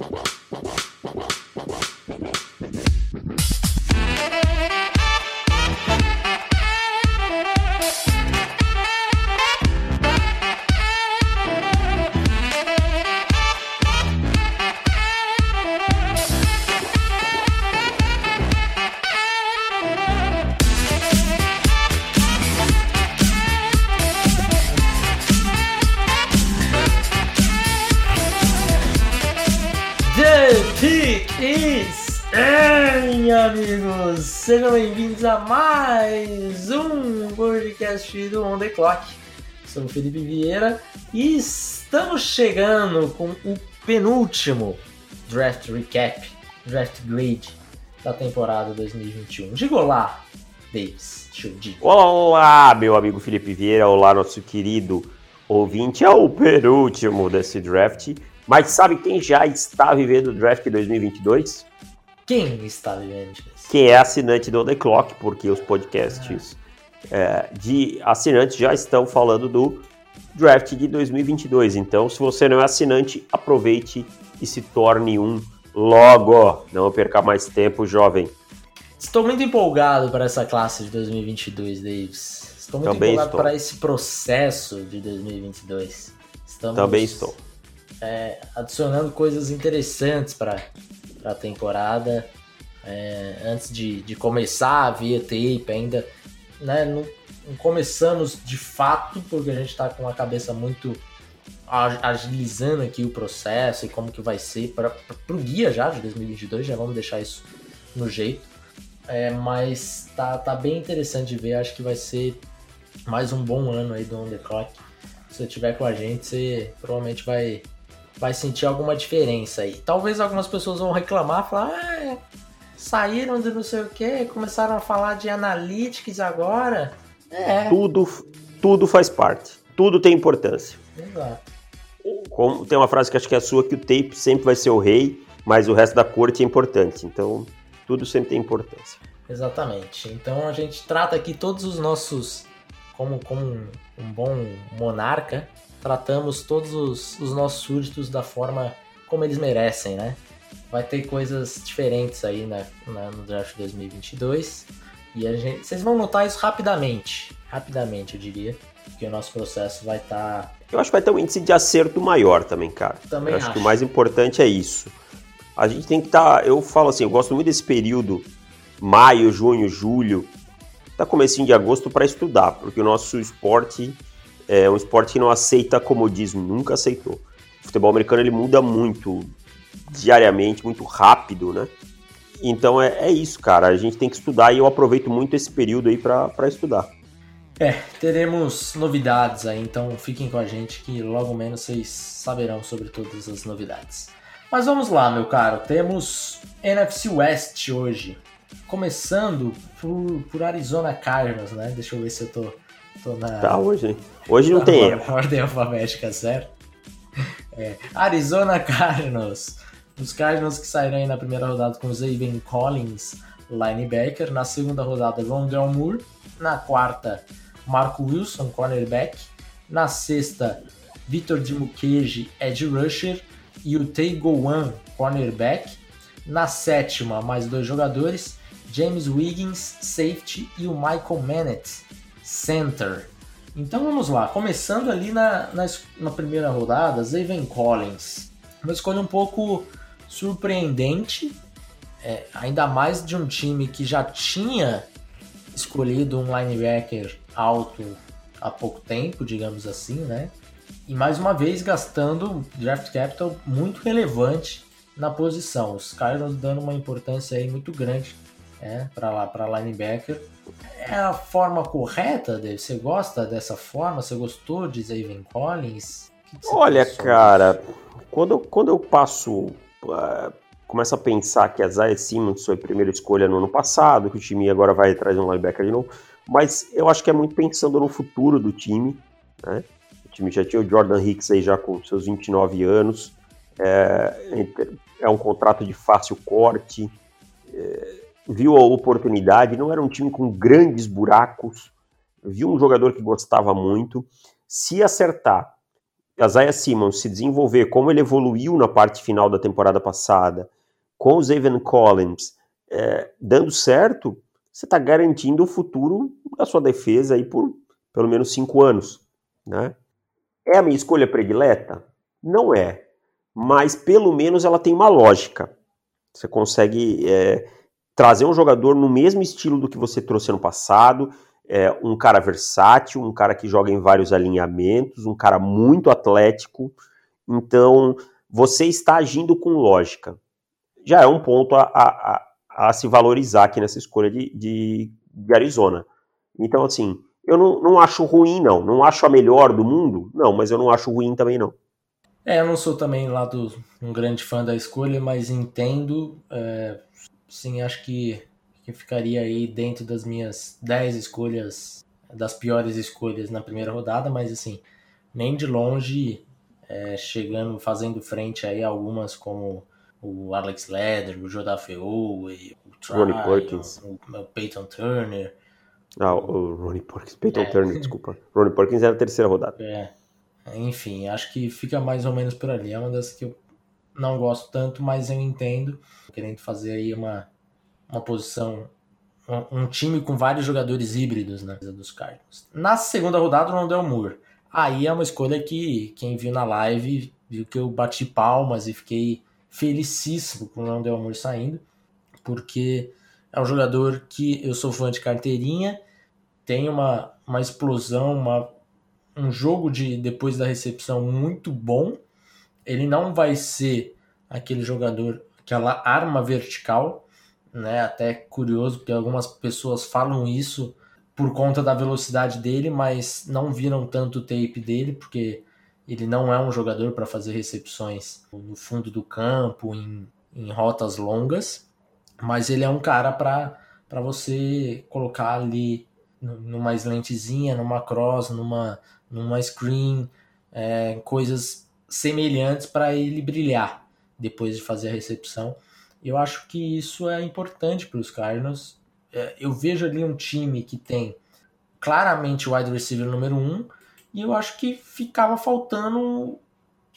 Wow. Bem-vindos a mais um podcast do On The Clock. Sou o Felipe Vieira e estamos chegando com o penúltimo Draft Recap, Draft Grade da temporada 2021. Diga olá, Davis, Chudi. Olá, meu amigo Felipe Vieira, olá, nosso querido ouvinte. É o penúltimo desse draft, mas sabe quem já está vivendo o draft 2022? Quem está vivendo isso? Quem é assinante do The Clock, porque os podcasts é, de assinantes já estão falando do draft de 2022. Então, se você não é assinante, aproveite e se torne um logo. Não perca mais tempo, jovem. Estou muito empolgado para essa classe de 2022, Davis. Estou muito Também empolgado estou. para esse processo de 2022. Estamos, Também estou. É, adicionando coisas interessantes para para a temporada. É, antes de, de começar a via tape, ainda né, não, não, começamos de fato, porque a gente está com a cabeça muito agilizando aqui o processo e como que vai ser para o guia já de 2022, já vamos deixar isso no jeito. É, mas tá, tá bem interessante de ver, acho que vai ser mais um bom ano aí do On The Clock. Se você estiver com a gente, você provavelmente vai vai sentir alguma diferença aí. Talvez algumas pessoas vão reclamar, falar, ah, saíram de não sei o que, começaram a falar de analytics agora. É. Tudo, tudo faz parte, tudo tem importância. Exato. Como, tem uma frase que acho que é a sua, que o tape sempre vai ser o rei, mas o resto da corte é importante. Então, tudo sempre tem importância. Exatamente. Então a gente trata aqui todos os nossos, como, como um, um bom monarca, tratamos todos os, os nossos súditos da forma como eles merecem, né? Vai ter coisas diferentes aí na, na, no draft 2022 e a gente, vocês vão notar isso rapidamente, rapidamente eu diria, que o nosso processo vai estar. Tá... Eu acho que vai ter um índice de acerto maior também, cara. Também eu acho, acho. que o mais importante é isso. A gente tem que estar, tá, eu falo assim, eu gosto muito desse período maio, junho, julho, tá comecinho de agosto para estudar, porque o nosso esporte é um esporte que não aceita comodismo, nunca aceitou. O futebol americano ele muda muito diariamente, muito rápido, né? Então é, é isso, cara. A gente tem que estudar e eu aproveito muito esse período aí para estudar. É, teremos novidades aí, então fiquem com a gente que logo menos vocês saberão sobre todas as novidades. Mas vamos lá, meu caro. Temos NFC West hoje. Começando por, por Arizona Cardinals, né? Deixa eu ver se eu tô Tô na... Tá hoje. Hoje não tem erro. Ordem alfabética, certo? É. Arizona Cardinals. Os Cardinals que saíram aí na primeira rodada com Zaven Collins, linebacker. Na segunda rodada, Rondell Moore. Na quarta, Marco Wilson, cornerback. Na sexta, Vitor Dimukeji, edge rusher. E o Tay Gowan, cornerback. Na sétima, mais dois jogadores. James Wiggins, safety. E o Michael Mannett, Center. Então vamos lá, começando ali na, na, na primeira rodada, Zaven Collins. Uma escolha um pouco surpreendente, é, ainda mais de um time que já tinha escolhido um linebacker alto há pouco tempo, digamos assim, né? E mais uma vez gastando draft capital muito relevante na posição. Os Cardinals dando uma importância aí muito grande é, para lá para linebacker é a forma correta, Dave? Você gosta dessa forma? Você gostou de Zaven Collins? Olha, cara, quando, quando eu passo. Uh, começo a pensar que a Zaya Simmons foi a primeira escolha no ano passado, que o time agora vai atrás de um linebacker de novo, mas eu acho que é muito pensando no futuro do time, né? O time já tinha o Jordan Hicks aí já com seus 29 anos, é, é um contrato de fácil corte, é, viu a oportunidade, não era um time com grandes buracos, viu um jogador que gostava muito. Se acertar, a Zaya Simmons se desenvolver como ele evoluiu na parte final da temporada passada, com o Zayvon Collins é, dando certo, você está garantindo o futuro da sua defesa aí por pelo menos cinco anos. Né? É a minha escolha predileta? Não é. Mas pelo menos ela tem uma lógica. Você consegue é, trazer um jogador no mesmo estilo do que você trouxe ano passado, é, um cara versátil, um cara que joga em vários alinhamentos, um cara muito atlético. Então, você está agindo com lógica. Já é um ponto a, a, a, se valorizar aqui nessa escolha de, de, de Arizona. Então, assim, eu não, não acho ruim, não. Não acho a melhor do mundo, não, mas eu não acho ruim também, não. É, eu não sou também lá do, um grande fã da escolha, mas entendo. É, sim, acho que, que ficaria aí dentro das minhas 10 escolhas, das piores escolhas na primeira rodada, mas assim, nem de longe é, chegando, fazendo frente aí a algumas como o Alex Leder, o Jodafeu, o Try, Ronnie Perkins. o, o Peyton Turner. Ah, o Ronnie Perkins, Peyton é. Turner, desculpa. Ronnie Perkins era a terceira rodada. É. Enfim, acho que fica mais ou menos por ali. É uma das que eu não gosto tanto, mas eu entendo. Querendo fazer aí uma, uma posição, um, um time com vários jogadores híbridos na né, dos Cardinals. Na segunda rodada, o Rondell Moore. Aí é uma escolha que quem viu na live viu que eu bati palmas e fiquei felicíssimo com o Rondell Moore saindo, porque é um jogador que eu sou fã de carteirinha, tem uma, uma explosão, uma um jogo de depois da recepção muito bom. Ele não vai ser aquele jogador, aquela arma vertical, né? Até curioso, porque algumas pessoas falam isso por conta da velocidade dele, mas não viram tanto o tape dele, porque ele não é um jogador para fazer recepções no fundo do campo, em, em rotas longas, mas ele é um cara para você colocar ali numa slentezinha, numa cross, numa, numa screen, é, coisas semelhantes para ele brilhar depois de fazer a recepção. Eu acho que isso é importante para os Cardinals. É, eu vejo ali um time que tem claramente o wide receiver número um, e eu acho que ficava faltando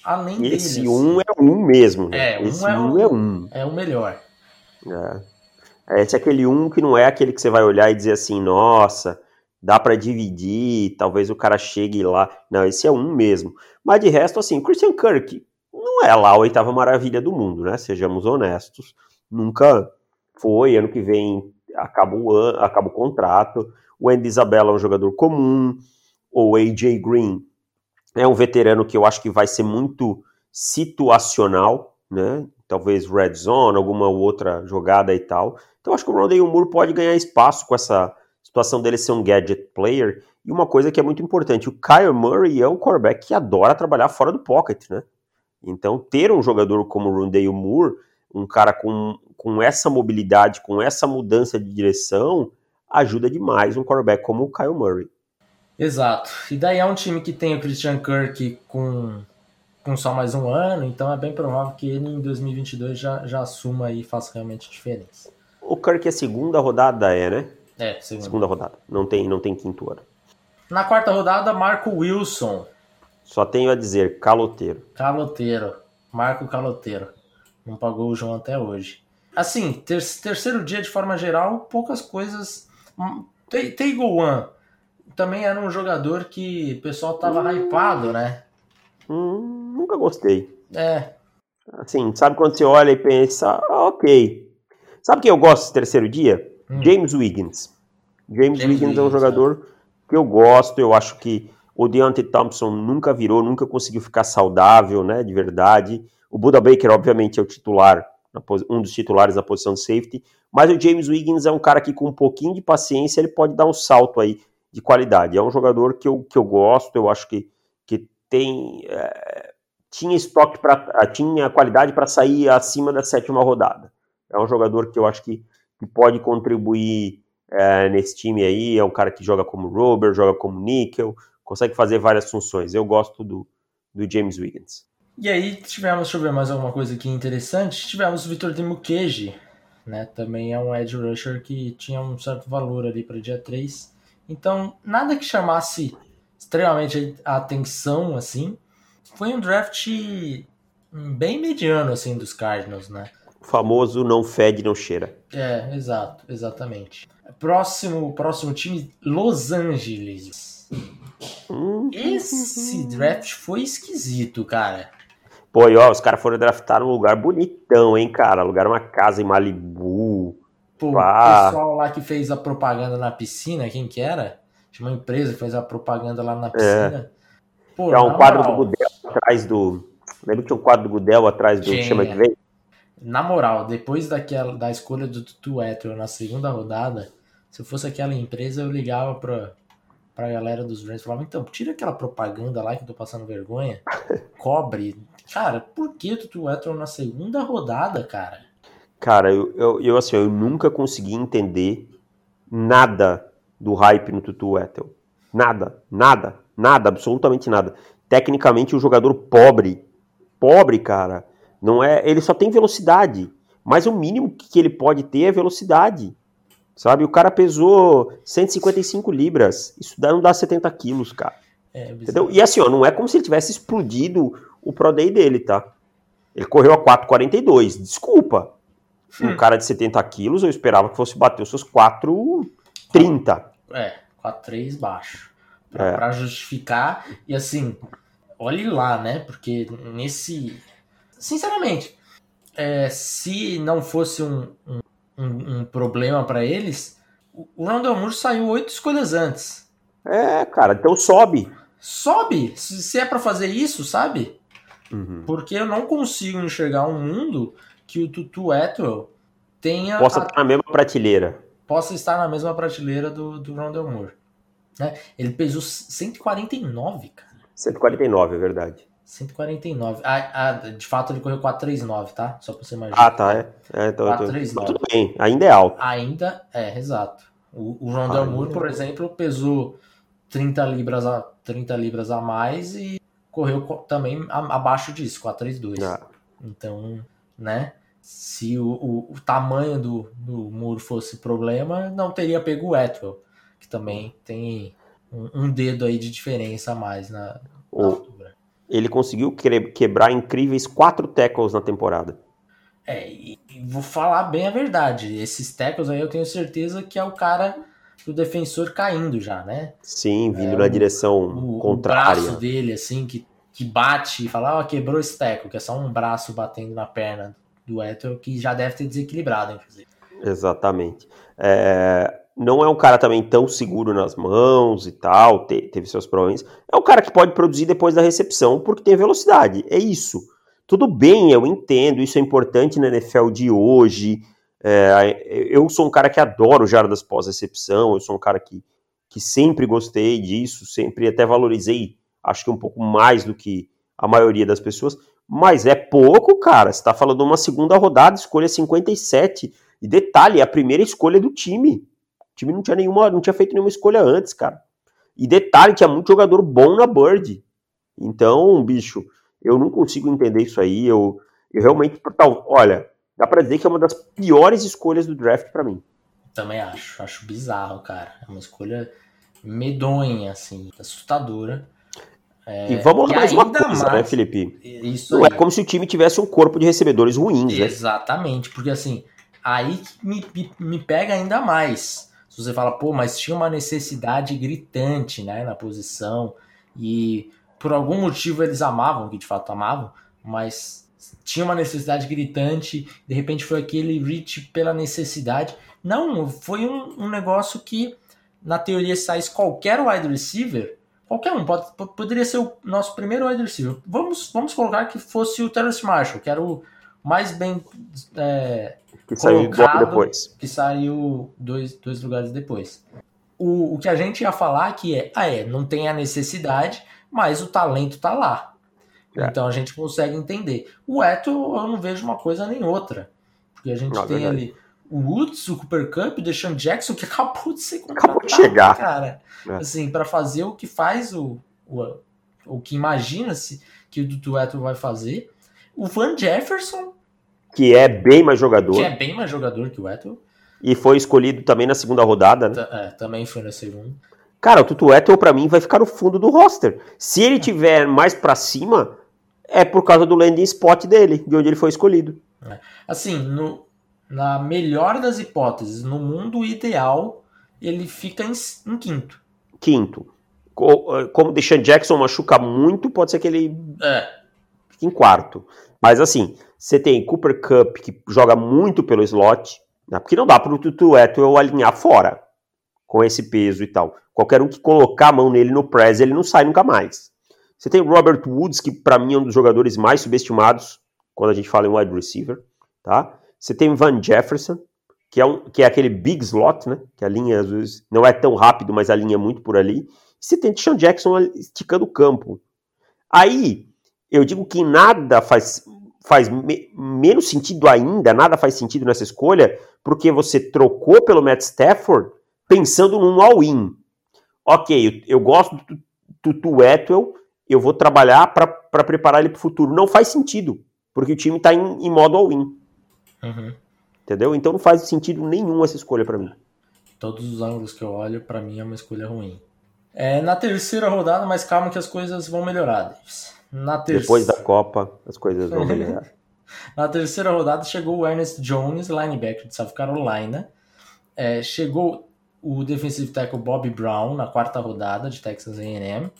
além Esse deles. um é um mesmo. Né? É, um Esse é um um, é um. É o melhor. É. Esse é aquele um que não é aquele que você vai olhar e dizer assim, nossa, dá para dividir, talvez o cara chegue lá. Não, esse é um mesmo. Mas de resto, assim, Christian Kirk não é lá a oitava maravilha do mundo, né? Sejamos honestos. Nunca foi. Ano que vem acaba o, acaba o contrato. O Andy Isabella é um jogador comum. O AJ Green é um veterano que eu acho que vai ser muito situacional, né? Talvez red zone, alguma outra jogada e tal. Então acho que o Rondé Moore pode ganhar espaço com essa situação dele ser um gadget player. E uma coisa que é muito importante, o Kyle Murray é um quarterback que adora trabalhar fora do pocket, né? Então, ter um jogador como o Rondale Moore, um cara com, com essa mobilidade, com essa mudança de direção, ajuda demais um quarterback como o Kyle Murray. Exato. E daí é um time que tem o Christian Kirk com, com só mais um ano, então é bem provável que ele em 2022 já, já assuma e faça realmente diferença. O Kirk é segunda rodada, é, né? É, segunda. segunda rodada. Não tem, não tem quinto ano. Na quarta rodada, Marco Wilson. Só tenho a dizer, caloteiro. Caloteiro. Marco Caloteiro. Não pagou o João até hoje. Assim, ter terceiro dia de forma geral, poucas coisas. Hum, Teigo One também era um jogador que o pessoal tava hum. hypado, né? Hum, nunca gostei. É. Assim, sabe quando você olha e pensa, ah, ok. Sabe quem eu gosto desse terceiro dia? Hum. James Wiggins. James, James Wiggins, é um jogador é. que eu gosto, eu acho que o Deontay Thompson nunca virou, nunca conseguiu ficar saudável, né, de verdade. O Buda Baker, obviamente, é o titular, um dos titulares da posição de safety, mas o James Wiggins é um cara que com um pouquinho de paciência ele pode dar um salto aí de qualidade. É um jogador que eu, que eu gosto, eu acho que, que tem é, tinha estoque para tinha qualidade para sair acima da sétima rodada. É um jogador que eu acho que que pode contribuir é, nesse time aí. É um cara que joga como Robert, joga como Nickel, consegue fazer várias funções. Eu gosto do, do James Wiggins. E aí tivemos, deixa eu ver mais alguma coisa aqui interessante, tivemos o Vitor Demukeji, né? Também é um edge rusher que tinha um certo valor ali para dia 3. Então, nada que chamasse extremamente a atenção, assim. foi um draft bem mediano, assim, dos Cardinals, né? O famoso não fede, não cheira. É, exato, exatamente. Próximo, próximo time, Los Angeles. Hum. Esse draft foi esquisito, cara. Pô, e ó, os caras foram draftar num lugar bonitão, hein, cara? Alugaram uma casa em Malibu. Pô, o pessoal lá que fez a propaganda na piscina, quem que era? Tinha uma empresa que fez a propaganda lá na piscina. Pô, Tinha na um quadro do moral, Gudel atrás do. Lembra que tinha um quadro do Gudel atrás do Tinha. Chama que veio? Na moral, depois daquela, da escolha do Tutu Atwell na segunda rodada, se eu fosse aquela empresa, eu ligava pra, pra galera dos Rams e falava, então, tira aquela propaganda lá que eu tô passando vergonha, cobre. Cara, por que o Tutu Atwell na segunda rodada, cara? Cara, eu, eu, eu, assim, eu nunca consegui entender nada do hype no Tutu Ethel. Nada, nada, nada, absolutamente nada. Tecnicamente, o jogador pobre, pobre, cara, não é. Ele só tem velocidade. Mas o mínimo que ele pode ter é velocidade. Sabe? O cara pesou 155 libras. Isso dá, não dá 70 quilos, cara. É, Entendeu? E assim, ó, não é como se ele tivesse explodido o Pro Day dele, tá? Ele correu a 4,42. Desculpa. Um Hum. cara de 70 quilos, eu esperava que fosse bater os seus 4,30. É, 4-3 baixo. Pra, É. pra justificar. E assim, olhe lá, né? Porque nesse. Sinceramente, é, se não fosse um, um, um- problema pra eles, o Rondell Moore saiu oito escolhas antes. É, cara, então sobe. Sobe! Se, é pra fazer isso, sabe? Uhum. Porque eu não consigo enxergar um mundo que o Tutu Atwell tenha Possa a- estar na mesma prateleira. possa estar na mesma prateleira do, do Rondell Moore. né? Ele pesou 149, cara. 149, é verdade. 149. Ah, ah, de fato ele correu 439, tá? Só pra você imaginar. Ah, tá, é. é então, então- 4,39. mas tudo bem, ainda é alto. Ainda é, exato. O, o Rondell Moore, por é. exemplo, pesou 30 libras a, 30 libras a mais e correu co- também abaixo disso, 432. Ah, Então, né? Se o, o, o tamanho do, do muro fosse problema, não teria pego o Atwell, que também tem um, um dedo aí de diferença a mais na, na o-. ele conseguiu que- quebrar incríveis quatro tackles na temporada. É, e, vou falar bem a verdade. Esses tackles aí eu tenho certeza que é o cara do defensor caindo já, né? Sim, vindo É, na o- direção O, o contrária. braço dele, assim, que, que bate e fala, ó, quebrou esse tackle, que é só um braço batendo na perna do Atwell, que já deve ter desequilibrado, inclusive. Exatamente. É, não é um cara também tão seguro nas mãos e tal, te- teve seus problemas. É um cara que pode produzir depois da recepção porque tem velocidade. É isso. Tudo bem, eu entendo, isso é importante na NFL de hoje. É, eu sou um cara que adoro jardas pós-recepção, eu sou um cara que, que sempre gostei disso, sempre até valorizei, acho que um pouco mais do que a maioria das pessoas. Mas é pouco, cara. Você tá falando uma segunda rodada, escolha 57. E detalhe, é a primeira escolha do time. O time não tinha nenhuma, não tinha feito nenhuma escolha antes, cara. E detalhe, tinha muito jogador bom na Bird. Então, bicho, eu não consigo entender isso aí. Eu, eu realmente, tal, olha, dá pra dizer que é uma das piores escolhas do draft pra mim. Também acho. Acho bizarro, cara. É uma escolha medonha, assim, assustadora. e vamos lá mais uma coisa, né, mais- Felipe? Isso Não aí. é como se o time tivesse um corpo de recebedores ruins, né? Exatamente, porque assim, aí me, me pega ainda mais. Se você fala, pô, mas tinha uma necessidade gritante, né, na posição, e por algum motivo eles amavam, que de fato amavam, mas tinha uma necessidade gritante, de repente foi aquele reach pela necessidade. Não, foi um, um negócio que, na teoria, saísse qualquer wide receiver, qualquer um, pode, po- poderia ser o nosso primeiro wide receiver. Vamos, vamos colocar que fosse o Terrence Marshall, que era o mais bem é, Que saiu colocado. depois. que saiu dois, dois lugares depois. O, o que a gente ia falar aqui é, ah é, não tem a necessidade, mas o talento tá lá. É. Então a gente consegue entender. O Eto eu não vejo uma coisa nem outra. Porque a gente Não, tem verdade. ali o Woods, o Cooper Cup, o Deshaun Jackson, que acabou de ser Acabou contratado, de chegar. cara. É. Assim, para fazer o que faz o, o, o que imagina-se que o Dudu Eto vai fazer. O Van Jefferson, Que é bem mais jogador. que é bem mais jogador que o Eto, E foi escolhido também na segunda rodada, né? é, também foi na segunda. Cara, o Tutu Ethel pra mim vai ficar no fundo do roster. Se ele tiver mais pra cima, É por causa do landing spot dele, de onde ele foi escolhido. É. Assim, no, na melhor das hipóteses, no mundo ideal, ele fica em, em quinto. Quinto. Eh, como o Deshaun Jackson machuca muito, pode ser que ele é. Em quarto. Mas assim, você tem Cooper Cup, que joga muito pelo slot, né? porque não dá para o Tutu Atwell alinhar fora com esse peso e tal. Qualquer um que colocar a mão nele no press, ele não sai nunca mais. Você tem Robert Woods, que para mim é um dos jogadores mais subestimados quando a gente fala em wide receiver, tá? Você tem Van Jefferson, que é, um, que é aquele big slot, né? Que a linha às vezes não é tão rápido, mas a linha é muito por ali. E você tem Sean Jackson esticando o campo. Aí, eu digo que nada faz, faz me, menos sentido ainda, nada faz sentido nessa escolha, porque você trocou pelo Matt Stafford pensando num all-in. Ok, eu, eu gosto do Tutu Atwell, eu vou trabalhar para preparar ele para o futuro. Não faz sentido, porque o time está em, em, modo all-in. Uhum. Entendeu? Então não faz sentido nenhum essa escolha para mim. Todos os ângulos que eu olho, para mim é uma escolha ruim. É, na terceira rodada, mas calma que as coisas vão melhorar, Davis. Na ter... Depois da Copa, as coisas vão melhorar. na terceira rodada chegou o Ernest Jones, linebacker de South Carolina. É, chegou o defensive tackle Bob Brown na quarta rodada de Texas A&M.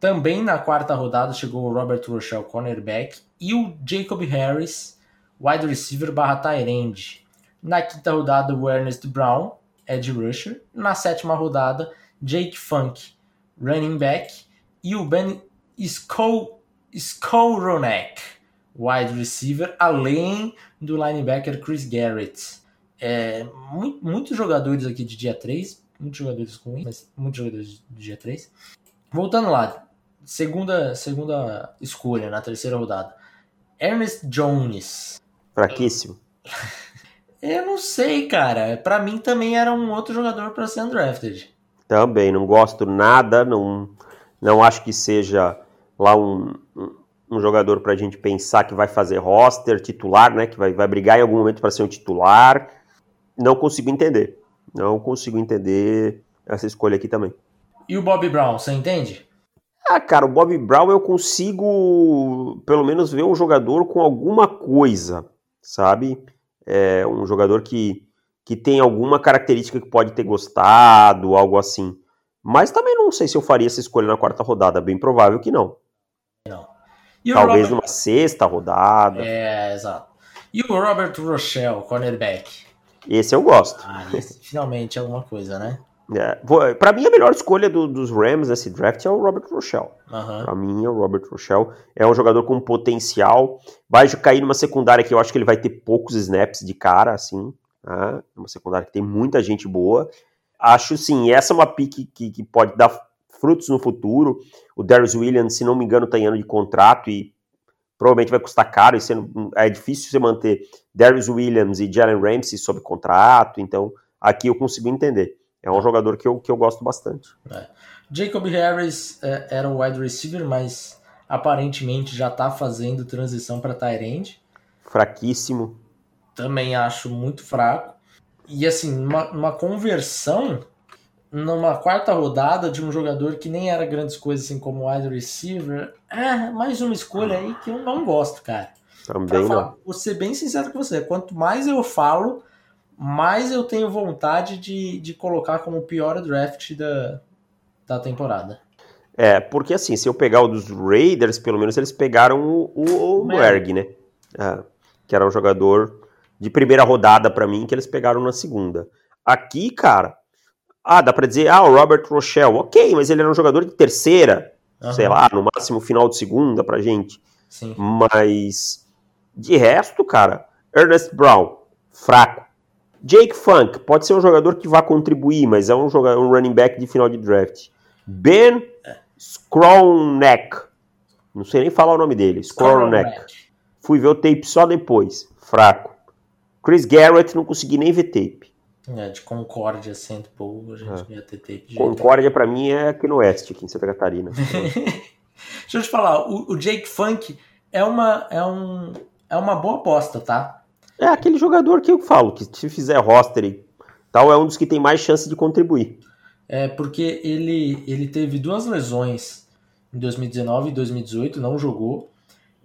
Também na quarta rodada chegou o Robert Rochelle, cornerback, e o Jacob Harris, wide receiver barra tight. Na quinta rodada, o Ernest Brown, edge rusher. Na sétima rodada, Jake Funk, running back. E o Ben Skowronek, wide receiver, além do linebacker Chris Garrett. É, muito, muitos jogadores aqui de dia 3, muitos jogadores ruins, mas muitos jogadores de dia 3. Voltando lá, segunda, segunda escolha na terceira rodada. Ernest Jones. Fraquíssimo. Eu não sei, cara. Para mim também era um outro jogador para ser undrafted. Também, não gosto nada, não, não acho que seja lá um, um, jogador para a gente pensar que vai fazer roster titular, né? Que vai, vai brigar em algum momento para ser um titular. Não consigo entender. Não consigo entender essa escolha aqui também. E o Bob Brown, você entende? Ah, cara, o Bob Brown eu consigo pelo menos ver um jogador com alguma coisa, sabe? É um jogador que, que tem alguma característica que pode ter gostado, algo assim. Mas também não sei se eu faria essa escolha na quarta rodada, bem provável que. Não. Talvez Robert... numa sexta rodada. É, exato. E o Robert Rochelle, cornerback? Esse eu gosto. Ah, esse finalmente é alguma coisa, né? É, para mim, a melhor escolha do, dos Rams nesse draft é o Robert Rochelle. Uhum. Para mim, é o Robert Rochelle. É um jogador com potencial. Vai cair numa secundária que eu acho que ele vai ter poucos snaps de cara, assim. Né? Uma secundária que tem muita gente boa. Acho, sim, essa é uma pique que, que pode dar frutos no futuro. O Darius Williams, se não me engano, está em ano de contrato e provavelmente vai custar caro. E sendo, é difícil você manter Darius Williams e Jalen Ramsey sob contrato. Então, aqui eu consigo entender. É um jogador que eu, que eu gosto bastante. É. Jacob Harris é, era o wide receiver, mas aparentemente já está fazendo transição para tight end. Fraquíssimo. Também acho muito fraco. E assim, uma, uma conversão numa quarta rodada de um jogador que nem era grandes coisas assim como wide receiver, é mais uma escolha aí que eu não gosto, cara. Também falar, não. Vou ser bem sincero com você, quanto mais eu falo, mais eu tenho vontade de, de colocar como o pior draft da, da temporada. É, porque assim, se eu pegar o dos Raiders, pelo menos eles pegaram o, o, o Erg, né? É, que era um jogador de primeira rodada para mim, que eles pegaram na segunda. Aqui, cara, ah, dá pra dizer, ah, o Robert Rochelle, ok, mas ele era um jogador de terceira, uhum. sei lá, no máximo final de segunda pra gente. Sim. Mas, de resto, cara, Ernest Brown, fraco. Jake Funk, pode ser um jogador que vai contribuir, mas é um, jogador, um running back de final de draft. Ben Skronek, não sei nem falar o nome dele, Skronek. Fui ver o tape só depois, fraco. Chris Garrett, não consegui nem ver tape. É, de Concórdia, Saint Paul, a gente é. ia ter tape. Concórdia, para mim, é aqui no oeste, aqui em Santa Catarina. Deixa eu te falar, o, o, Jake Funk é uma, é, um, é uma boa aposta, tá? É aquele jogador que eu falo, que se fizer roster e tal, é um dos que tem mais chance de contribuir. É, porque ele, ele teve duas lesões em 2019 e 2018, não jogou.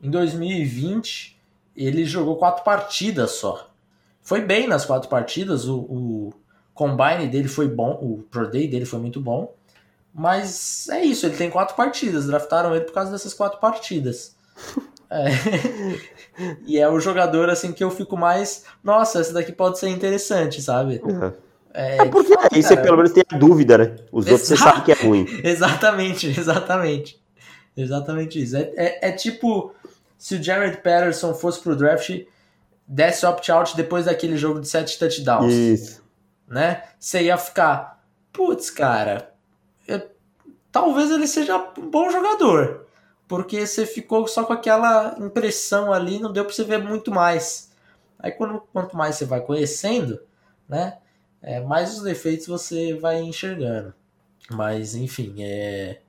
Em 2020, ele jogou quatro partidas só. Foi bem nas quatro partidas, o, o combine dele foi bom, o Pro Day dele foi muito bom. Mas é isso, ele tem quatro partidas. Draftaram ele por causa dessas quatro partidas. É. e é o jogador assim que eu fico mais. Nossa, esse daqui pode ser interessante, sabe? Uhum. É, é porque aí você pelo menos tem a dúvida, né? Os Exato. outros você sabe que é ruim. exatamente, exatamente. Exatamente isso. É, é, é, tipo se o Jared Patterson fosse pro draft, desse opt-out depois daquele jogo de sete touchdowns. Isso. Né? Você ia ficar, putz, cara, eu, talvez ele seja um bom jogador. Porque você ficou só com aquela impressão ali, não deu para você ver muito mais. Aí quando, quanto mais você vai conhecendo, né? É, mais os defeitos você vai enxergando. Mas, enfim, é.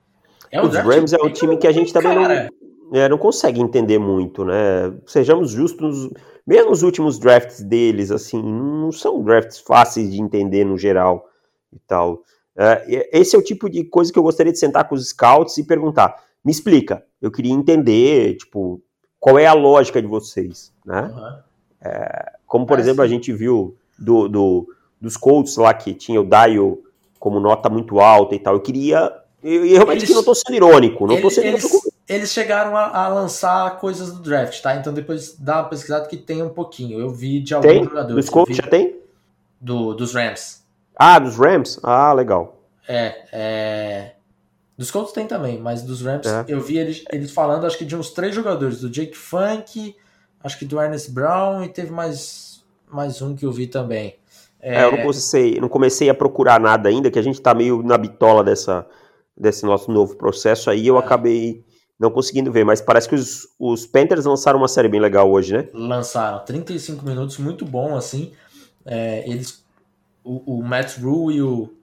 é Os Rams é o time que a gente também não, é, não consegue entender muito, né? Sejamos justos, mesmo os últimos drafts deles, assim, não são drafts fáceis de entender no geral e tal. É, esse é o tipo de coisa que eu gostaria de sentar com os scouts e perguntar: me explica, eu queria entender, tipo, qual é a lógica de vocês, né? Uhum. É, como, por é exemplo, a gente viu do, do, dos Colts lá que tinha o Dio como nota muito alta e tal. Eu queria. Eu, eu realmente eles, não estou sendo irônico, não estou sendo eles, irônico. Eles chegaram a, a, lançar coisas do draft, tá? Então depois dá uma pesquisada que tem um pouquinho. Eu vi de alguns tem? jogadores. Dos Colts já tem? Do, dos Rams. Ah, dos Rams? Ah, legal. É, é. Dos Colts tem também, mas dos Rams é. eu vi eles, eles falando, acho que de uns três jogadores, do Jake Funk, acho que do Ernest Brown e teve mais, mais um que eu vi também. É... é eu não comecei, não comecei a procurar nada ainda, que a gente tá meio na bitola dessa, desse nosso novo processo aí, eu é. acabei não conseguindo ver, mas parece que os, os Panthers lançaram uma série bem legal hoje, né? Lançaram, 35 minutos, muito bom, assim. É, eles, o, o Matt Rule e o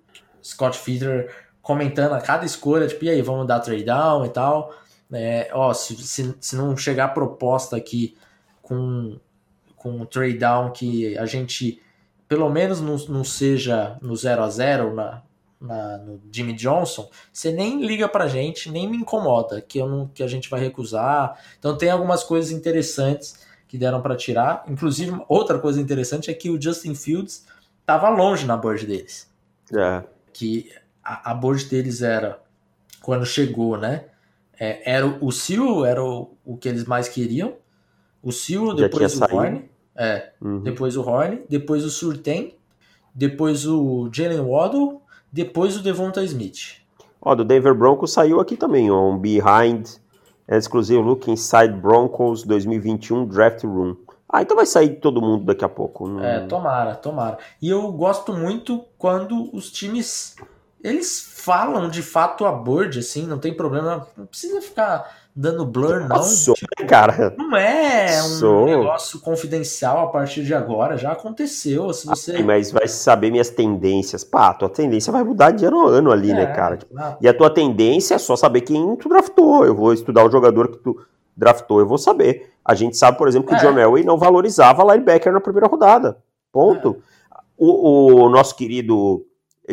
Scott Feeder comentando a cada escolha, tipo, e aí, vamos dar trade down e tal. É, ó, se, se, se não chegar proposta aqui com, com um trade down que a gente pelo menos não, não seja no 0 a 0 na, na, no Jimmy Johnson, você nem liga pra gente, nem me incomoda, que, eu não, que a gente vai recusar. Então tem algumas coisas interessantes que deram para tirar. Inclusive, outra coisa interessante é que o Justin Fields estava longe na board deles. É. Que a, a board deles era, quando chegou, né? É, era o, o Seal, era o, o que eles mais queriam. O Seal, depois o Horn. É, uhum. depois o Horn, depois o Surtain, depois o Jalen Waddle, depois o Devonta Smith. Ó, do Denver Broncos saiu aqui também, ó, um Behind Exclusive Look Inside Broncos 2021 Draft Room. Ah, então vai sair todo mundo daqui a pouco. Não... É, tomara, tomara. E eu gosto muito quando os times eles falam de fato a board, assim, não tem problema. Não precisa ficar dando blur, não. Tipo, cara. Não é um Sou. negócio confidencial a partir de agora, já aconteceu. Se você... Ah, mas vai saber minhas tendências. Pá, tua tendência vai mudar de ano a ano ali, né, é, né, cara? Tipo, e a tua tendência é só saber quem tu draftou. Eu vou estudar o jogador que tu draftou, eu vou saber. A gente sabe, por exemplo, que é. o John Elway não valorizava linebacker na primeira rodada. Ponto. É. O, o nosso querido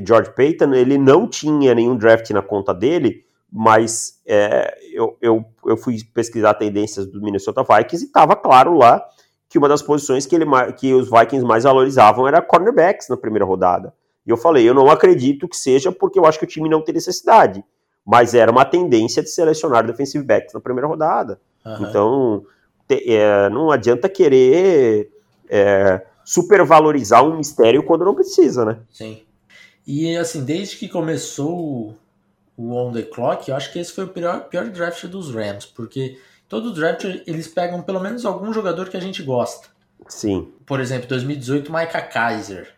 George Payton, ele não tinha nenhum draft na conta dele, mas é, eu, eu, eu fui pesquisar tendências do Minnesota Vikings e estava claro lá que uma das posições que, ele, que os Vikings mais valorizavam era cornerbacks na primeira rodada. E eu falei, eu não acredito que seja porque eu acho que o time não tem necessidade, mas era uma tendência de selecionar defensive backs na primeira rodada. Uhum. Então, te, é, não adianta querer é, supervalorizar um mistério quando não precisa, né? Sim. E assim, desde que começou o On The Clock, eu acho que esse foi o pior, pior draft dos Rams, porque todo draft eles pegam pelo menos algum jogador que a gente gosta. Sim. Por exemplo, 2018, Micah Kaiser.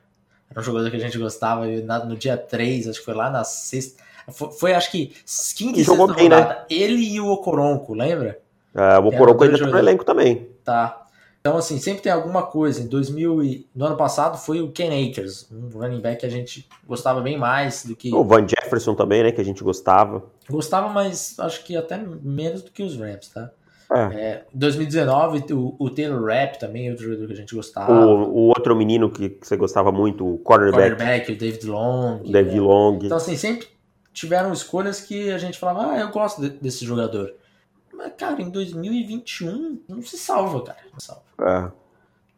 Era um jogador que a gente gostava no dia 3, acho que foi lá na sexta. Foi, foi acho que quinta e, e sexta bem, né? rodada. Né? Ele e o Okoronko, lembra? É, o Okoronko ainda tá no elenco também. Tá. Então, assim, sempre tem alguma coisa. Em 2000 e... No ano passado foi o Ken Akers, um running back que a gente gostava bem mais do que... O Van Jefferson também, né, que a gente gostava. Gostava, mas acho que até menos do que os Rams, tá? É. É, 2019, o, o Taylor Rapp também, outro jogador que a gente gostava. O, o outro menino que, que, você gostava muito, o quarterback. Quarterback, o David Long. David é. Long. Então, assim, sempre tiveram escolhas que a gente falava, ah, eu gosto de, desse jogador. Mas, cara, em 2021 não se salva, cara. Não salva. É.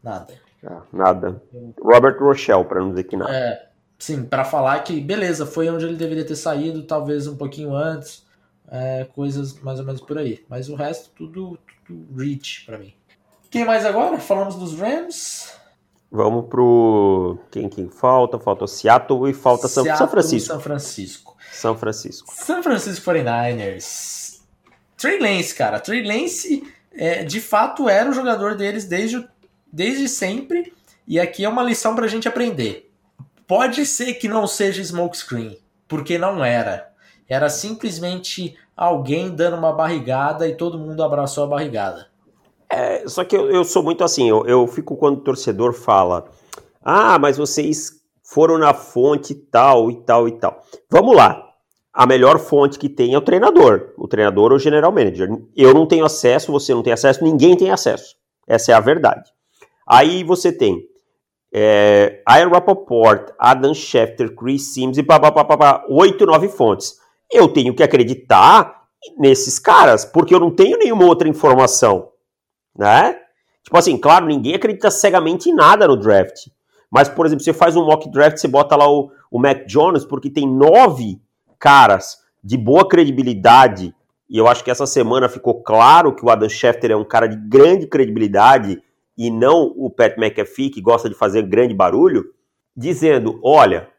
Nada. É, nada. Robert Rochelle, para não dizer que nada. É, sim, para falar que, beleza, foi onde ele deveria ter saído, talvez um pouquinho antes, é, coisas mais ou menos por aí. Mas o resto, tudo, tudo reach para mim. Quem mais agora? Falamos dos Rams. Vamos pro. Quem, quem falta? Falta o Seattle e falta Seattle, São Francisco. São Francisco. São Francisco. São Francisco 49ers. Trey Lance, cara. Trey Lance, é, de fato, era o jogador deles desde, desde sempre. E aqui é uma lição pra gente aprender. Pode ser que não seja smokescreen, porque não era. Era simplesmente alguém dando uma barrigada e todo mundo abraçou a barrigada. É, só que eu, eu sou muito assim, eu, eu fico quando o torcedor fala, ah, mas vocês foram na fonte tal e tal e tal. Vamos lá. A melhor fonte que tem é o treinador. O treinador ou o general manager. Eu não tenho acesso, você não tem acesso, ninguém tem acesso. Essa é a verdade. Aí você tem é, Ian Rappaport, Adam Schefter, Chris Sims e papapá, oito, nove fontes. Eu tenho que acreditar nesses caras, porque eu não tenho nenhuma outra informação né? Tipo assim, claro, ninguém acredita cegamente em nada no draft. Mas, por exemplo, você faz um mock draft, você bota lá o, o Mac Jones, porque tem nove caras de boa credibilidade, e eu acho que essa semana ficou claro que o Adam Schefter é um cara de grande credibilidade, e não o Pat McAfee, que gosta de fazer grande barulho, dizendo, olha,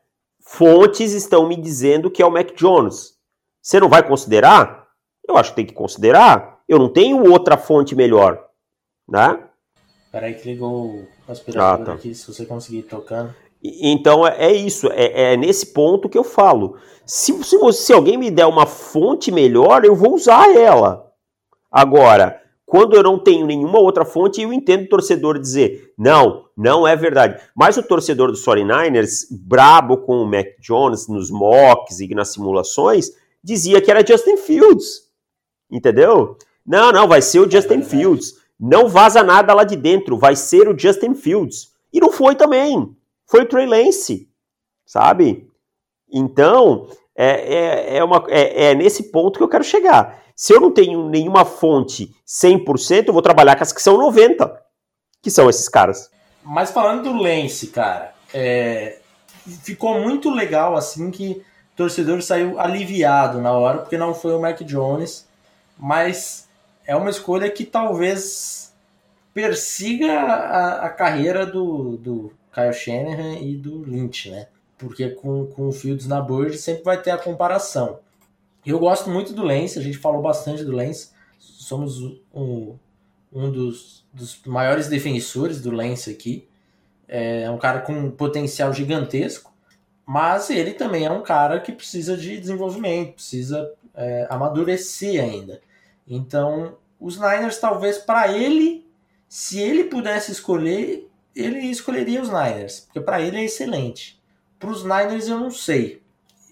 fontes estão me dizendo que é o Mac Jones. Você não vai considerar? Eu acho que tem que considerar. Eu não tenho outra fonte melhor né? Peraí que ligou o aspirador ah, tá. aqui, se você conseguir tocando. Então é, é isso, é, é, nesse ponto que eu falo. Se, se, você, se alguém me der uma fonte melhor, eu vou usar ela. Agora, quando eu não tenho nenhuma outra fonte, eu entendo o torcedor dizer, não, não é verdade. Mas o torcedor dos 49ers, brabo com o Mac Jones nos mocks e nas simulações, dizia que era Justin Fields. Entendeu? Não, não, vai ser o Justin é Fields. Não vaza nada lá de dentro, vai ser o Justin Fields. E não foi também. Foi o Trey Lance, sabe? Então, é, é, é, uma, é, é nesse ponto que eu quero chegar. Se eu não tenho nenhuma fonte 100%, eu vou trabalhar com as que são 90%, que são esses caras. Mas falando do Lance, cara, é, ficou muito legal assim que o torcedor saiu aliviado na hora, porque não foi o Mac Jones, mas é uma escolha que talvez persiga a, a carreira do, do Kyle Shanahan e do Lynch, né? Porque com, com o Fields na Bird sempre vai ter a comparação. Eu gosto muito do Lance, a gente falou bastante do Lance. Somos um, um dos, dos maiores defensores do Lance aqui. É um cara com um potencial gigantesco, mas ele também é um cara que precisa de desenvolvimento, precisa é, amadurecer ainda. Então, os Niners, talvez para ele, se ele pudesse escolher, ele escolheria os Niners, porque para ele é excelente. Para os Niners, eu não sei.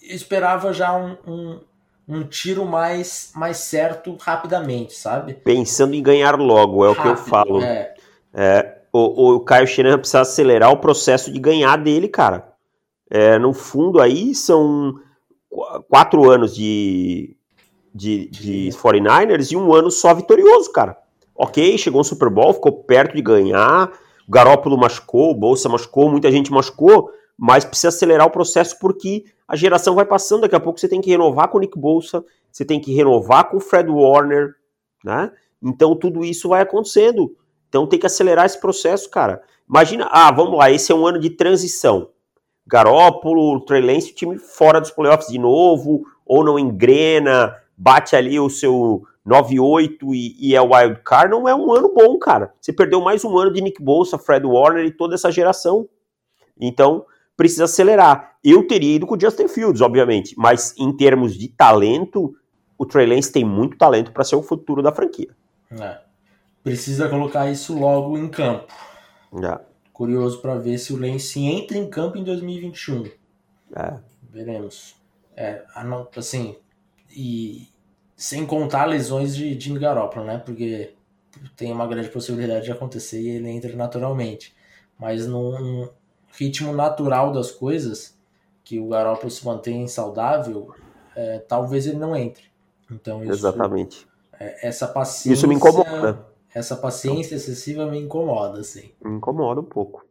Eu esperava já um, um, um, tiro mais, mais certo rapidamente, sabe? Pensando em ganhar logo, é Rápido, o que eu falo. É. É, o, o Caio Shanahan precisa acelerar o processo de ganhar dele, cara. É, no fundo, aí são quatro anos de de, de 49ers e um ano só vitorioso, cara. Ok, chegou no Super Bowl, ficou perto de ganhar, o Garópolo machucou, o Bolsa machucou, muita gente machucou, mas precisa acelerar o processo porque a geração vai passando, daqui a pouco você tem que renovar com o Nick Bolsa, você tem que renovar com o Fred Warner, né? Então tudo isso vai acontecendo. Então tem que acelerar esse processo, cara. Imagina, ah, vamos lá, esse é um ano de transição. Garópolo, Trey Lance, o time fora dos playoffs de novo, ou não engrena, bate ali o seu 9-8 e, e é wild card, não é um ano bom, cara. Você perdeu mais um ano de Nick Bolsa, Fred Warner e toda essa geração. Então, precisa acelerar. Eu teria ido com o Justin Fields, obviamente, mas em termos de talento, o Trey Lance tem muito talento para ser o futuro da franquia. É. Precisa colocar isso logo em campo. É. Curioso para ver se o Lance entra em campo em 2021. É. Veremos. É, assim, e sem contar lesões de Jimmy Garoppolo, né? Porque tem uma grande possibilidade de acontecer e ele entra naturalmente. Mas num ritmo natural das coisas, que o Garoppolo se mantém saudável, é, talvez ele não entre. Então isso, Exatamente. É, essa paciência. Isso me incomoda. Essa paciência excessiva me incomoda, assim. Me incomoda um pouco.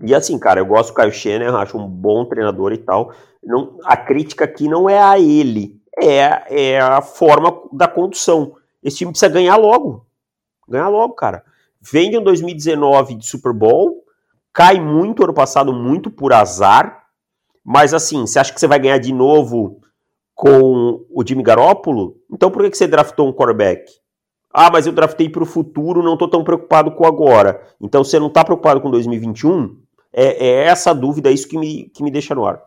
E assim, cara, eu gosto do Caio Schenner, acho um bom treinador e tal. Não, a crítica aqui não é a ele, é, é a forma da condução. Esse time precisa ganhar logo. Ganhar logo, cara. Vem de um 2019 de Super Bowl, cai muito ano passado, muito por azar. Mas assim, você acha que você vai ganhar de novo com o Jimmy Garoppolo? Então por que, que você draftou um quarterback? Ah, mas eu draftei para o futuro, não estou tão preocupado com agora. Então você não está preocupado com 2021? É, é, essa dúvida, é isso que me, que me deixa no ar.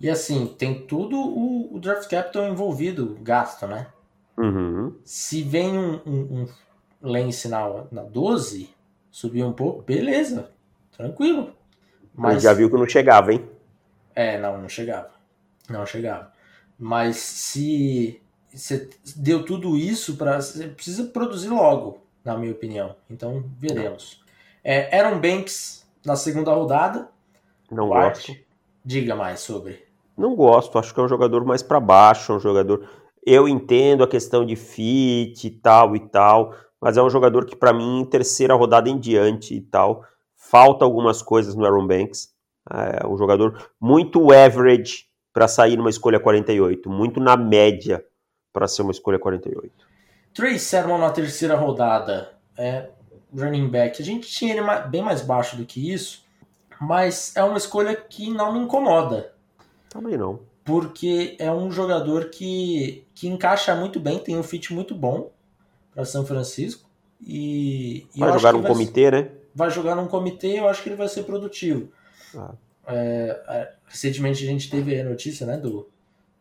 E assim, tem tudo o, o draft capital envolvido, gasto, né? Uhum. Se vem um, um, um lance na, na 12, subir um pouco, beleza, tranquilo. Mas já viu que não chegava, hein? É, não, não chegava. Não chegava. Mas se você deu tudo isso para você precisa produzir logo, na minha opinião. Então veremos. É, Aaron Banks na segunda rodada. Não gosto. Diga mais sobre. Não gosto. Acho que é um jogador mais para baixo, é um jogador. Eu entendo a questão de fit e tal e tal, mas é um jogador que para mim terceira rodada em diante e tal falta algumas coisas no Aaron Banks. É um jogador muito average para sair numa escolha 48, muito na média para ser uma escolha 48. Trey Sermon na terceira rodada, é running back. A gente tinha ele bem mais baixo do que isso, mas é uma escolha que não me incomoda. Também não. Porque é um jogador que, que encaixa muito bem, tem um fit muito bom para São Francisco. E, e vai jogar num comitê, né? Vai jogar num comitê, eu acho que ele vai ser produtivo. Ah. É, é, recentemente a gente teve a notícia né, do,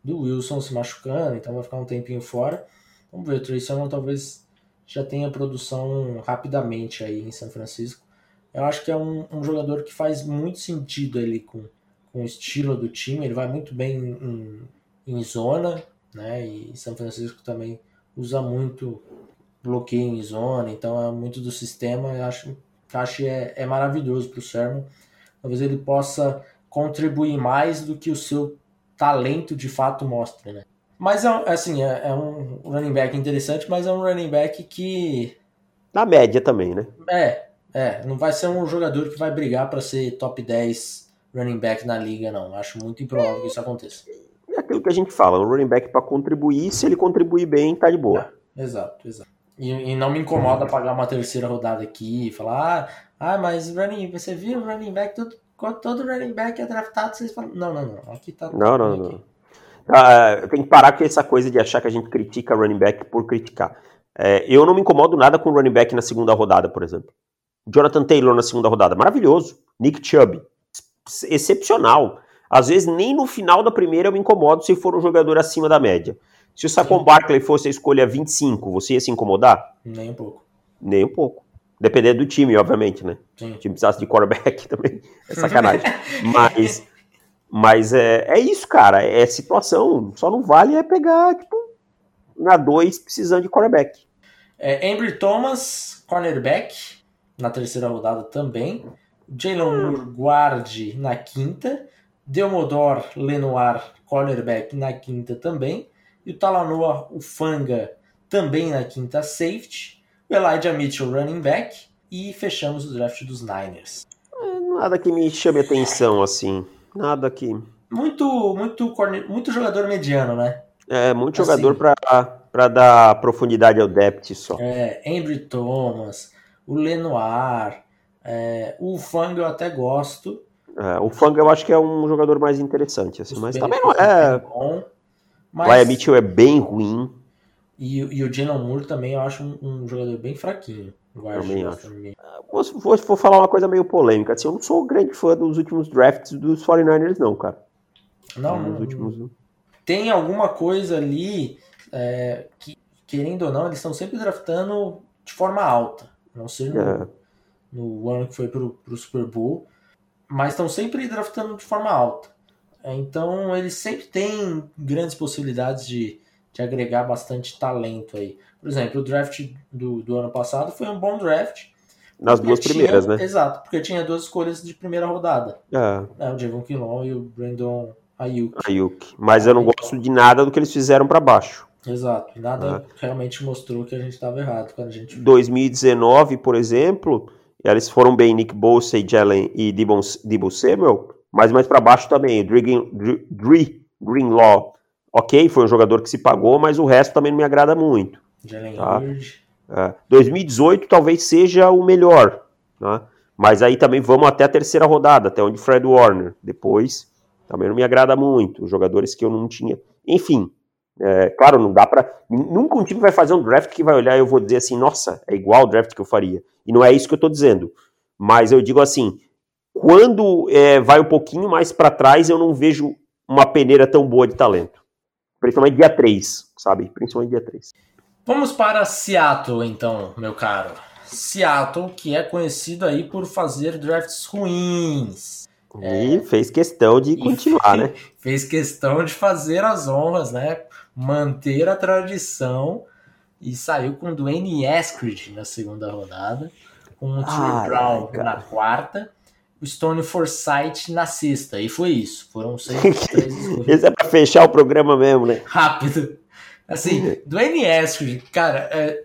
do Wilson se machucando, então vai ficar um tempinho fora. Vamos ver, o Trey Sermon talvez já tenha produção rapidamente aí em São Francisco. Eu acho que é um, um jogador que faz muito sentido ali com, com o estilo do time. Ele vai muito bem em, em zona, né? E São Francisco também usa muito bloqueio em zona, então é muito do sistema. Eu acho que é, é maravilhoso para o Sermon. Talvez ele possa contribuir mais do que o seu talento de fato mostra, né? Mas é assim, é, é, um running back interessante, mas é um running back que. Na média também, né? É, é. Não vai ser um jogador que vai brigar para ser top 10 running back na liga, não. Acho muito improvável que isso aconteça. É aquilo que a gente fala, um running back para contribuir, se ele contribuir bem, tá de boa. É, exato, exato. E, e, não me incomoda pagar uma terceira rodada aqui e falar, ah, ah, mas running, você viu o running back, todo, todo running back é draftado, vocês falam, não, não, não, aqui tá. Não, não, não. Uh, tem que parar com essa coisa de achar que a gente critica running back por criticar. É, eu não me incomodo nada com running back na segunda rodada, por exemplo. Jonathan Taylor na segunda rodada, maravilhoso. Nick Chubb, excepcional. Às vezes nem no final da primeira eu me incomodo se for um jogador acima da média. Se o Saquon Barkley fosse a escolha 25, você ia se incomodar? Nem um pouco. Nem um pouco. Dependendo do time, obviamente, né? Sim. O time precisasse de quarterback também. É sacanagem. Mas mas é, é isso, cara. É situação. Só não vale é pegar, tipo, na 2 precisando de quarterback. É, Ambry Thomas, cornerback, na terceira rodada também. Jalen Moore, guarde, na quinta. Delmodor Lenoir, cornerback, na quinta também. E o Talanoa, o Fanga, também na quinta safety. O Elijah Mitchell, running back. E fechamos o draft dos Niners. É, nada que me chame atenção, assim. Nada aqui. Muito, muito, muito jogador mediano, né? É, muito assim, jogador para dar profundidade ao depth só. É, Andrew Thomas, o Lenoir, é, o Fang eu até gosto. É, o Fang eu acho que é um jogador mais interessante, assim, mas também não é. Bom, mas... O Aya Mitchell é bem ruim. E, e o Jalen Moore também eu acho um, um jogador bem fraquinho. Também acho. Vou, vou, vou, falar uma coisa meio polêmica. Assim, eu não sou grande fã dos últimos drafts dos 49ers, não, cara. Não, não. Últimos... Tem alguma coisa ali é, que, querendo ou não, eles estão sempre draftando de forma alta. Não sei é. No ano que foi pro, pro Super Bowl. Mas estão sempre draftando de forma alta. Então eles sempre têm grandes possibilidades de, de agregar bastante talento aí. Por exemplo, o draft do, do ano passado foi um bom draft. Nas duas tinha, primeiras, né? Exato, porque tinha duas escolhas de primeira rodada. É. é o Javon Quilon e o Brandon Ayuk. Ayuk. Mas eu não gosto de nada do que eles fizeram para baixo. Exato. Nada é. realmente mostrou que a gente estava errado quando a gente. 2019, por exemplo, eles foram bem Nick Bosa e Jalen e Debo Samuel, mas mais para baixo também, Dre Greenlaw. Ok, foi um jogador que se pagou, mas o resto também não me agrada muito. Jalen tá? É. 2018 talvez seja o melhor, né? mas aí também vamos até a terceira rodada, até onde Fred Warner. Depois também não me agrada muito, os jogadores que eu não tinha. Enfim, é, claro, não dá para. Nunca um time vai fazer um draft que vai olhar e eu vou dizer assim, nossa, é igual o draft que eu faria. E não é isso que eu tô dizendo. Mas eu digo assim, quando é, vai um pouquinho mais para trás, eu não vejo uma peneira tão boa de talento. Principalmente dia 3, sabe? Principalmente dia 3. Vamos para Seattle, então, meu caro. Seattle, que é conhecido aí por fazer drafts ruins. E é, fez questão de continuar, né? Fez questão de fazer as honras, né? Manter a tradição e saiu com Dwayne Eskridge na segunda rodada, com o Trey Brown na quarta, o Stone Forsythe na sexta. E foi isso. Foram seis, três Esse é pra fechar o programa mesmo, né? Rápido. Assim, Dwayne Eskridge, cara, é,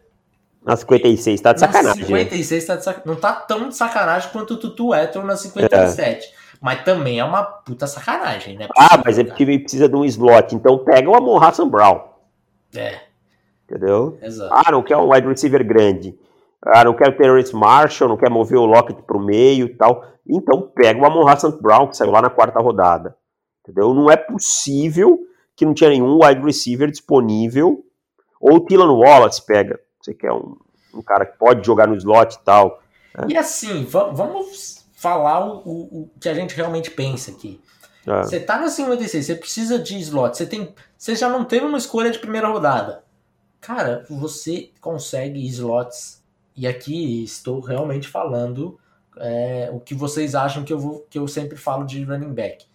na 56, tá de sacanagem. Na 56 tá de sacanagem. Não tá tão de sacanagem quanto o Tutu Eton na 57. É. Mas também é uma puta sacanagem, né? Ah, mas é porque precisa de um slot. Então pega o Amon Hassan Brown. É. Entendeu? Exato. Ah, não quer um wide receiver grande. Ah, não quer o Terrence Marshall, não quer mover o Lockett pro meio e tal. Então pega o Amon Hassan Brown, que saiu lá na quarta rodada. Entendeu? Não é possível que não tinha nenhum wide receiver disponível. Ou o Tylan Wallace pega. Você quer um, um cara que pode jogar no slot e tal. Né? E assim, vamos falar o, o, o, que a gente realmente pensa aqui. É. Você tá na 56, você precisa de slot, você tem. Você já não teve uma escolha de primeira rodada. Cara, você consegue slots. E aqui estou realmente falando é, o que vocês acham que eu, vou, que eu sempre falo de running back.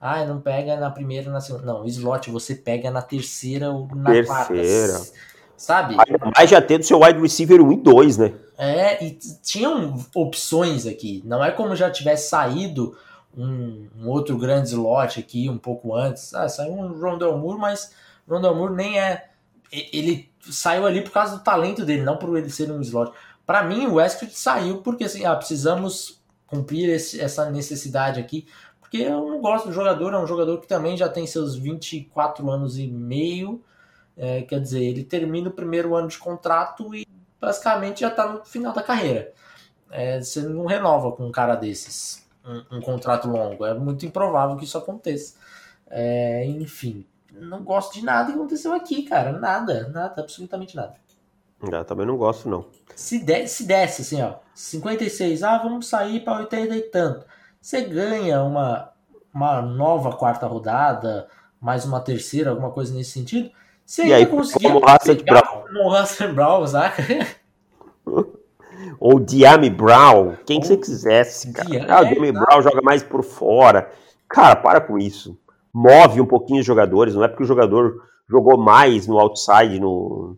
Ah, não pega na primeira, na segunda. Não, slot você pega na terceira ou na terceira. quarta. Sabe? Mas já tendo seu wide receiver 1 e 2, né? É, e tinham opções aqui. Não é como já tivesse saído um, um outro grande slot aqui um pouco antes. Ah, saiu um Rondell Moore, mas Rondell Moore nem é. Ele saiu ali por causa do talento dele, não por ele ser um slot. Para mim, o Westbrook saiu porque assim, ah, precisamos cumprir esse, essa necessidade aqui. Porque eu não gosto do jogador, é um jogador que também já tem seus 24 anos e meio. É, quer dizer, ele termina o primeiro ano de contrato e basicamente já está no final da carreira. É, você não renova com um cara desses um, um, contrato longo. É muito improvável que isso aconteça. É, enfim, não gosto de nada que aconteceu aqui, cara. Nada, nada, absolutamente nada. Eu é, também não gosto, não. Se, de, se desce assim, ó, 56, ah, vamos sair para 80 e tanto. Você ganha uma, uma nova quarta rodada, mais uma terceira, alguma coisa nesse sentido. Você e aí, como Russell Brown. No Russell Brown, saca? Ou Diami Brown, quem que você quisesse, cara. ah, o Diami Brown joga mais por fora. Cara, para com isso. Move um pouquinho os jogadores, não é porque o jogador jogou mais no outside, no,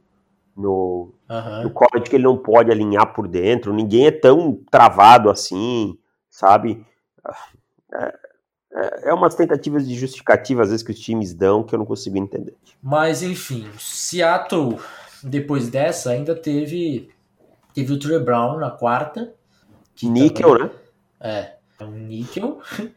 no, uhum. no college, que ele não pode alinhar por dentro. Ninguém é tão travado assim, sabe? É, é, é umas tentativas de justificativa, às vezes, que os times dão que eu não consigo entender. Mas, enfim, Seattle, depois dessa, ainda teve, teve o Trey Brown na quarta. níquel, também, né? É, é um níquel.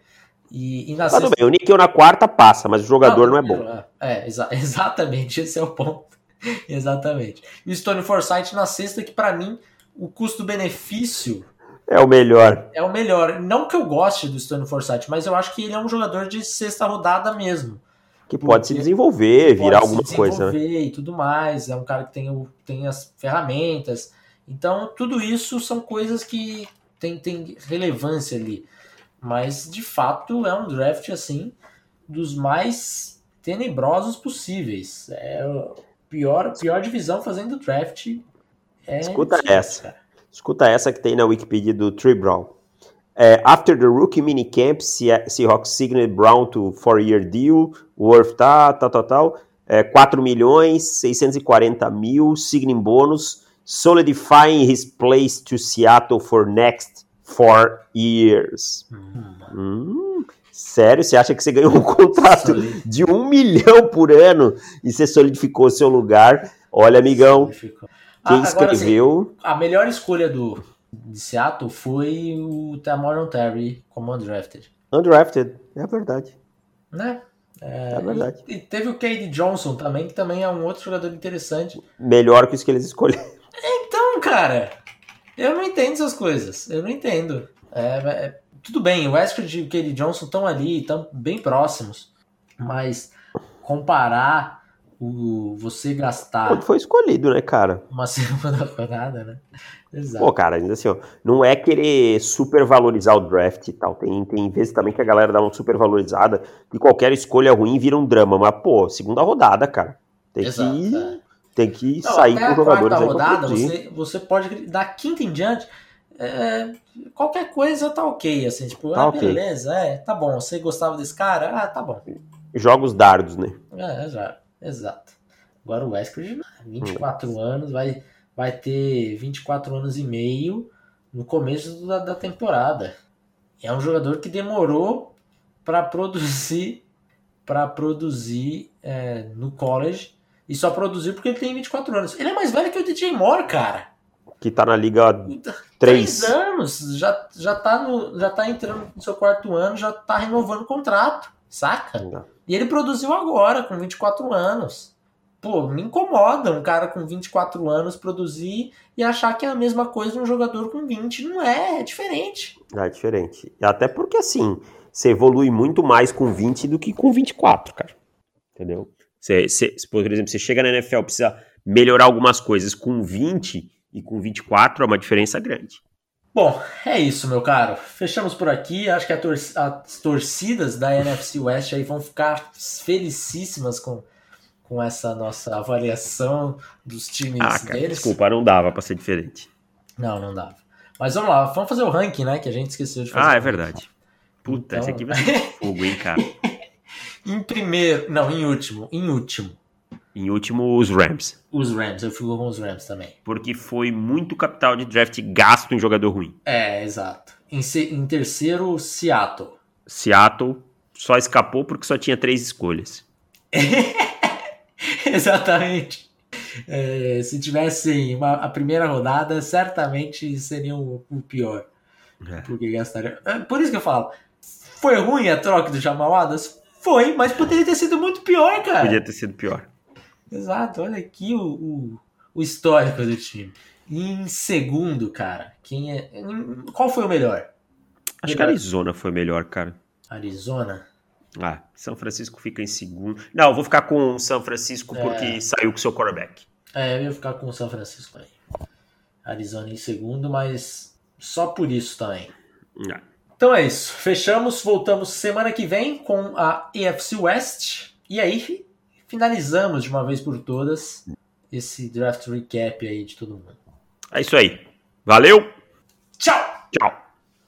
E, e na sexta... bem, o níquel na quarta passa, mas o jogador não, não é bom. É, é exa exatamente, esse é o ponto. exatamente. E o Stone Forsythe na sexta, que para mim, o custo-benefício é o melhor. É o melhor. Não que eu goste do Stone Forsythe, mas eu acho que ele é um jogador de sexta rodada mesmo. Que pode se desenvolver, virar alguma se coisa. Né? Desenvolver e tudo mais. É um cara que tem, o, tem as ferramentas. Então, tudo isso são coisas que tem, tem relevância ali. Mas, de fato, é um draft, assim, dos mais tenebrosos possíveis. É a pior, pior divisão fazendo draft. É Escuta essa. Cara. Escuta essa que tem na Wikipedia do Trey Brown. Uh, after the rookie minicamp, Seahawks signed Brown to four-year deal, worth tá, tal, tal, tal, uh, 4 milhões 640 mil, signing bônus, solidifying his place to Seattle for next four years. Hum. Hum. Sério? Você acha que você ganhou um contrato de um milhão por ano e você solidificou seu lugar? Olha, amigão, quem ah, escreveu... Assim, a melhor escolha do, de Seattle foi o Tamoron Terry como undrafted. Undrafted, é verdade. Né? É, é verdade. E, e, teve o Cade Johnson também, que também é um outro jogador interessante. Melhor que os que eles escolheram. Então, cara, eu não entendo essas coisas. Eu não entendo. É, é, tudo bem, o Westbrook e o Cade Johnson estão ali, estão bem próximos. Mas comparar o você gastar. Quando foi escolhido, né, cara? Uma segunda rodada, né? Exato. Pô, cara, ainda assim, ó, não é querer supervalorizar o draft e tal. Tem, tem vezes também que a galera dá uma supervalorizada e qualquer escolha ruim vira um drama. Mas, pô, segunda rodada, cara. Tem Exato, que, é. tem que não, sair com jogadores aí rodada, você, você pode dar quinta em diante. É, qualquer coisa tá ok, assim, tipo, tá ah, okay. beleza, é, tá bom. Você gostava desse cara? Ah, tá bom. Jogos dardos, né? É, exato. Exato. Agora o Westbrook, 24 hum. anos, vai vai ter 24 anos e meio no começo da, da temporada. É um jogador que demorou para produzir para produzir é, no college e só produziu porque ele tem 24 anos. Ele é mais velho que o DJ Moore, cara. Que tá na liga 3. anos, já, já, tá no, já tá entrando no seu quarto ano, já tá renovando o contrato, saca? Não. E ele produziu agora, com 24 anos pô, me incomoda um cara com 24 anos produzir e achar que é a mesma coisa de um jogador com 20. Não é, é diferente. É diferente. Até porque, assim, você evolui muito mais com 20 do que com 24, cara. Entendeu? Você, você, por exemplo, você chega na NFL, precisa melhorar algumas coisas com 20 e com 24 é uma diferença grande. Bom, é isso, meu caro. Fechamos por aqui. Acho que tor as torcidas da NFC West aí vão ficar felicíssimas com com essa nossa avaliação dos times ah, cara, deles. Desculpa, não dava para ser diferente. Não, não dava. Mas vamos lá, vamos fazer o ranking, né? Que a gente esqueceu de fazer. Ah, é verdade. Puta, então... esse aqui vai ser fogo, hein, cara. em primeiro, não, em último, em último. Em último, os Rams. Os Rams, eu fico com os Rams também. Porque foi muito capital de draft gasto em jogador ruim. É, exato. Em, em terceiro, Seattle. Seattle só escapou porque só tinha três escolhas. Exatamente. É, se tivessem uma, a primeira rodada, certamente seria o, o pior. É. Porque gastaria. É, por isso que eu falo. Foi ruim a troca do Jamal Adams? Foi, mas poderia ter sido muito pior, cara. Podia ter sido pior. Exato, olha aqui o, o, o histórico do time. Em segundo, cara, quem é. Qual foi o melhor? Acho melhor. que Arizona foi melhor, cara. Arizona? Ah, São Francisco fica em segundo. Não, vou ficar com São Francisco é. porque saiu com seu quarterback. É, eu ia ficar com São Francisco aí. Arizona em segundo, mas só por isso também. É. Então é isso. Fechamos. Voltamos semana que vem com a EFC West. E aí finalizamos de uma vez por todas esse draft recap aí de todo mundo. É isso aí. Valeu. Tchau. Tchau.